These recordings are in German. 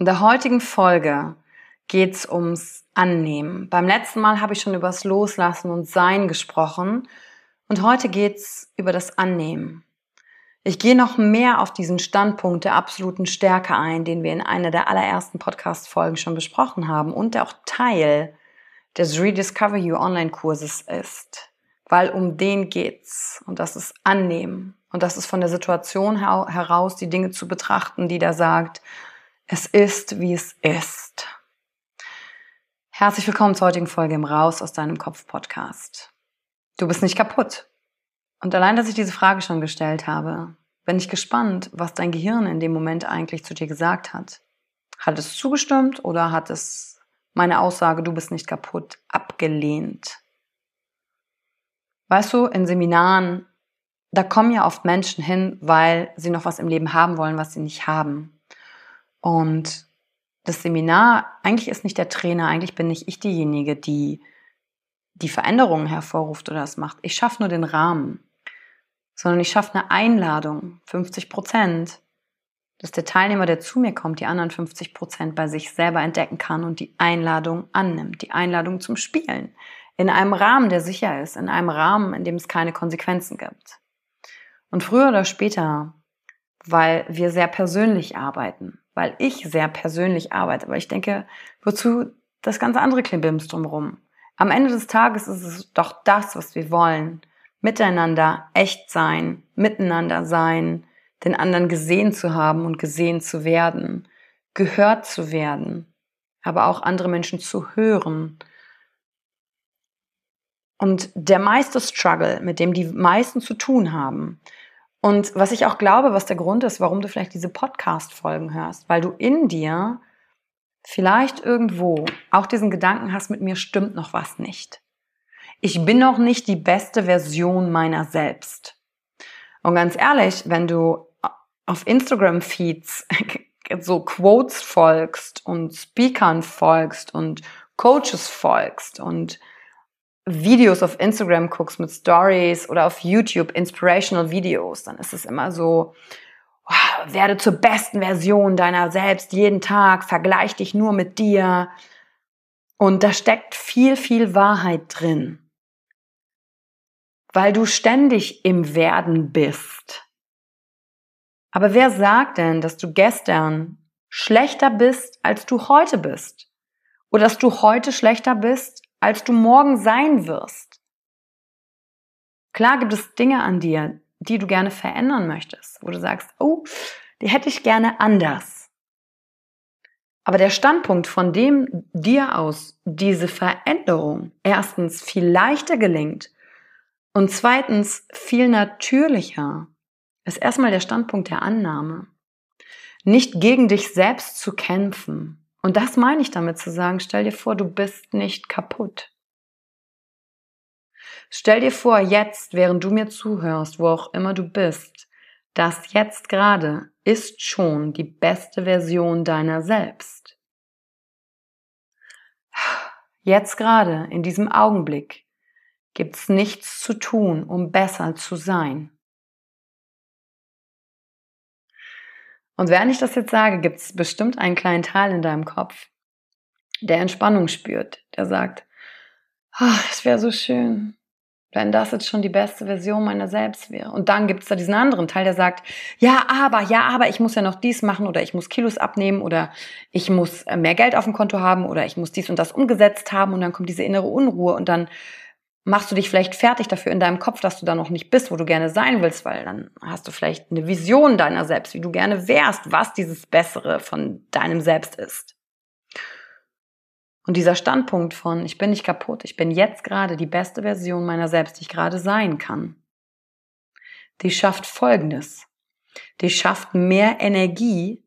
In der heutigen Folge geht's ums Annehmen. Beim letzten Mal habe ich schon über das Loslassen und Sein gesprochen und heute geht's über das Annehmen. Ich gehe noch mehr auf diesen Standpunkt der absoluten Stärke ein, den wir in einer der allerersten Podcast-Folgen schon besprochen haben und der auch Teil des Rediscover You Online-Kurses ist. Weil um den geht's und das ist Annehmen. Und das ist von der Situation heraus, die Dinge zu betrachten, die da sagt, es ist, wie es ist. Herzlich willkommen zur heutigen Folge im Raus aus deinem Kopf Podcast. Du bist nicht kaputt. Und allein, dass ich diese Frage schon gestellt habe, bin ich gespannt, was dein Gehirn in dem Moment eigentlich zu dir gesagt hat. Hat es zugestimmt oder hat es meine Aussage, du bist nicht kaputt, abgelehnt? Weißt du, in Seminaren da kommen ja oft Menschen hin, weil sie noch was im Leben haben wollen, was sie nicht haben. Und das Seminar, eigentlich ist nicht der Trainer, eigentlich bin nicht ich diejenige, die die Veränderungen hervorruft oder das macht. Ich schaffe nur den Rahmen, sondern ich schaffe eine Einladung, 50 Prozent, dass der Teilnehmer, der zu mir kommt, die anderen 50 Prozent bei sich selber entdecken kann und die Einladung annimmt, die Einladung zum Spielen. In einem Rahmen, der sicher ist, in einem Rahmen, in dem es keine Konsequenzen gibt. Und früher oder später, weil wir sehr persönlich arbeiten, weil ich sehr persönlich arbeite, weil ich denke, wozu das ganze andere Klibims drumherum? Am Ende des Tages ist es doch das, was wir wollen. Miteinander echt sein, miteinander sein, den anderen gesehen zu haben und gesehen zu werden, gehört zu werden, aber auch andere Menschen zu hören. Und der meiste Struggle, mit dem die meisten zu tun haben, und was ich auch glaube, was der Grund ist, warum du vielleicht diese Podcast-Folgen hörst, weil du in dir vielleicht irgendwo auch diesen Gedanken hast, mit mir stimmt noch was nicht. Ich bin noch nicht die beste Version meiner selbst. Und ganz ehrlich, wenn du auf Instagram-Feeds so Quotes folgst und Speakern folgst und Coaches folgst und Videos auf Instagram guckst mit Stories oder auf YouTube Inspirational Videos, dann ist es immer so, oh, werde zur besten Version deiner selbst jeden Tag, vergleich dich nur mit dir. Und da steckt viel, viel Wahrheit drin. weil du ständig im Werden bist. Aber wer sagt denn, dass du gestern schlechter bist, als du heute bist? Oder dass du heute schlechter bist, als du morgen sein wirst? Klar gibt es Dinge an dir, die du gerne verändern möchtest, wo du sagst, oh, die hätte ich gerne anders. Aber der Standpunkt, von dem dir aus diese Veränderung erstens viel leichter gelingt und zweitens viel natürlicher, ist erstmal der Standpunkt der Annahme. Nicht gegen dich selbst zu kämpfen. Und das meine ich damit zu sagen, stell dir vor, du bist nicht kaputt. Stell dir vor, jetzt, während du mir zuhörst, wo auch immer du bist, das jetzt gerade ist schon die beste Version deiner selbst. Jetzt gerade, in diesem Augenblick, gibt's nichts zu tun, um besser zu sein. Und während ich das jetzt sage, gibt's bestimmt einen kleinen Teil in deinem Kopf, der Entspannung spürt, der sagt, oh, das wäre so schön, wenn das jetzt schon die beste Version meiner selbst wäre. Und dann gibt es da diesen anderen Teil, der sagt, ja, aber, ja, aber ich muss ja noch dies machen oder ich muss Kilos abnehmen oder ich muss äh, mehr Geld auf dem Konto haben oder ich muss dies und das umgesetzt haben und dann kommt diese innere Unruhe und dann machst du dich vielleicht fertig dafür in deinem Kopf, dass du da noch nicht bist, wo du gerne sein willst, weil dann hast du vielleicht eine Vision deiner selbst, wie du gerne wärst, was dieses Bessere von deinem Selbst ist. Und dieser Standpunkt von, ich bin nicht kaputt, ich bin jetzt gerade die beste Version meiner selbst, die ich gerade sein kann, die schafft Folgendes. Die schafft mehr Energie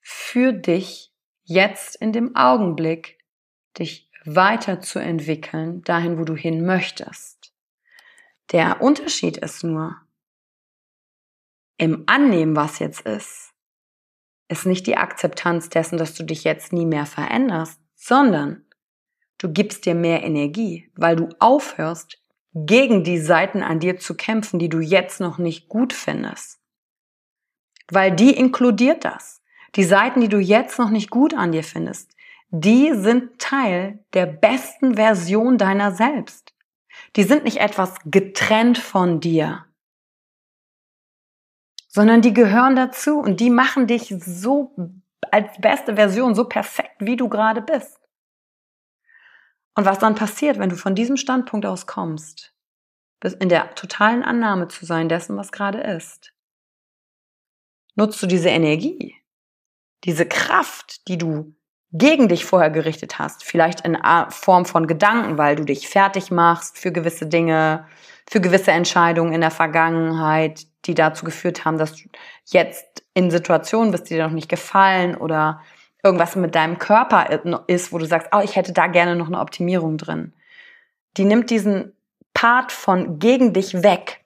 für dich jetzt in dem Augenblick, dich weiterzuentwickeln, dahin, wo du hin möchtest. Der Unterschied ist nur, im Annehmen, was jetzt ist, ist nicht die Akzeptanz dessen, dass du dich jetzt nie mehr veränderst, sondern du gibst dir mehr Energie, weil du aufhörst, gegen die Seiten an dir zu kämpfen, die du jetzt noch nicht gut findest. Weil die inkludiert das. Die Seiten, die du jetzt noch nicht gut an dir findest, die sind Teil der besten Version deiner selbst. Die sind nicht etwas getrennt von dir, sondern die gehören dazu und die machen dich so als beste Version, so perfekt, wie du gerade bist. Und was dann passiert, wenn du von diesem Standpunkt aus kommst, in der totalen Annahme zu sein dessen, was gerade ist, nutzt du diese Energie, diese Kraft, die du gegen dich vorher gerichtet hast, vielleicht in Form von Gedanken, weil du dich fertig machst für gewisse Dinge, für gewisse Entscheidungen in der Vergangenheit, die dazu geführt haben, dass du jetzt in Situationen bist, die dir noch nicht gefallen oder irgendwas mit deinem Körper ist, wo du sagst, oh, ich hätte da gerne noch eine Optimierung drin. Die nimmt diesen Part von gegen dich weg.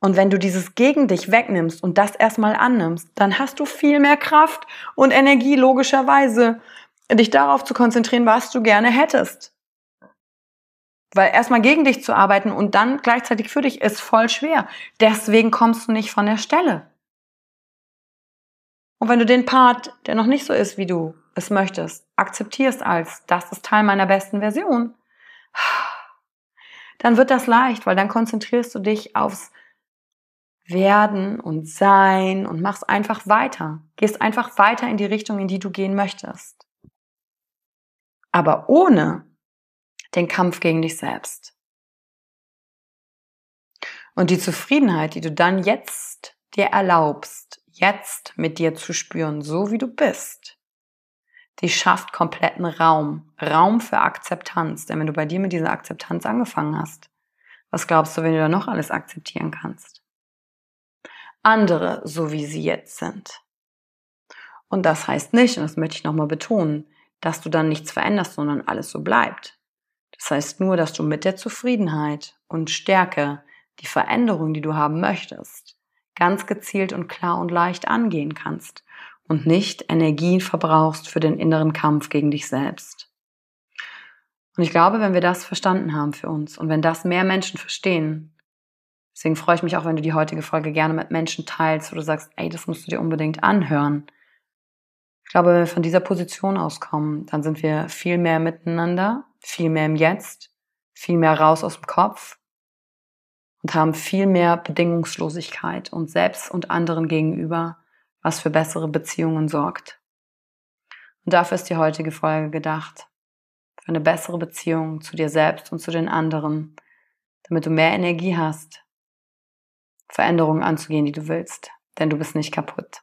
Und wenn du dieses gegen dich wegnimmst und das erstmal annimmst, dann hast du viel mehr Kraft und Energie logischerweise, dich darauf zu konzentrieren, was du gerne hättest. Weil erstmal gegen dich zu arbeiten und dann gleichzeitig für dich ist voll schwer. Deswegen kommst du nicht von der Stelle. Und wenn du den Part, der noch nicht so ist, wie du es möchtest, akzeptierst als, das ist Teil meiner besten Version, dann wird das leicht, weil dann konzentrierst du dich aufs Werden und Sein und machst einfach weiter. Gehst einfach weiter in die Richtung, in die du gehen möchtest. Aber ohne den Kampf gegen dich selbst. Und die Zufriedenheit, die du dann jetzt dir erlaubst, jetzt mit dir zu spüren, so wie du bist, die schafft kompletten Raum. Raum für Akzeptanz. Denn wenn du bei dir mit dieser Akzeptanz angefangen hast, was glaubst du, wenn du da noch alles akzeptieren kannst? Andere, so wie sie jetzt sind. Und das heißt nicht, und das möchte ich nochmal betonen, dass du dann nichts veränderst, sondern alles so bleibt. Das heißt nur, dass du mit der Zufriedenheit und Stärke die Veränderung, die du haben möchtest, ganz gezielt und klar und leicht angehen kannst und nicht Energien verbrauchst für den inneren Kampf gegen dich selbst. Und ich glaube, wenn wir das verstanden haben für uns und wenn das mehr Menschen verstehen, deswegen freue ich mich auch, wenn du die heutige Folge gerne mit Menschen teilst, wo du sagst, ey, das musst du dir unbedingt anhören. Ich glaube, wenn wir von dieser Position auskommen, dann sind wir viel mehr miteinander, viel mehr im Jetzt, viel mehr raus aus dem Kopf und haben viel mehr Bedingungslosigkeit und selbst und anderen gegenüber, was für bessere Beziehungen sorgt. Und dafür ist die heutige Folge gedacht. Für eine bessere Beziehung zu dir selbst und zu den anderen, damit du mehr Energie hast, Veränderungen anzugehen, die du willst. Denn du bist nicht kaputt.